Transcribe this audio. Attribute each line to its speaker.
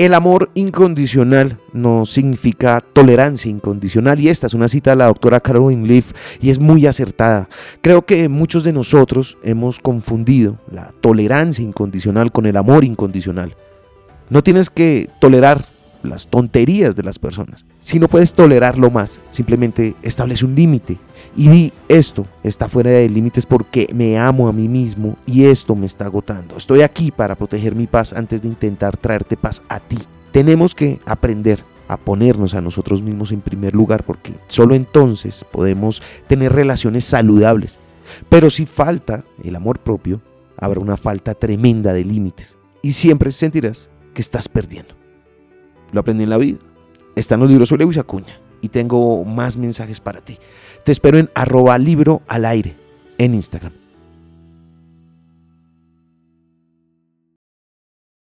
Speaker 1: El amor incondicional no significa tolerancia incondicional y esta es una cita de la doctora Caroline Leaf y es muy acertada. Creo que muchos de nosotros hemos confundido la tolerancia incondicional con el amor incondicional. No tienes que tolerar las tonterías de las personas. Si no puedes tolerarlo más, simplemente establece un límite y di esto está fuera de límites porque me amo a mí mismo y esto me está agotando. Estoy aquí para proteger mi paz antes de intentar traerte paz a ti. Tenemos que aprender a ponernos a nosotros mismos en primer lugar porque solo entonces podemos tener relaciones saludables. Pero si falta el amor propio, habrá una falta tremenda de límites y siempre sentirás que estás perdiendo. Lo aprendí en la vida. Está en los libros sobre Lewis Acuña y tengo más mensajes para ti. Te espero en arroba libro al aire en Instagram.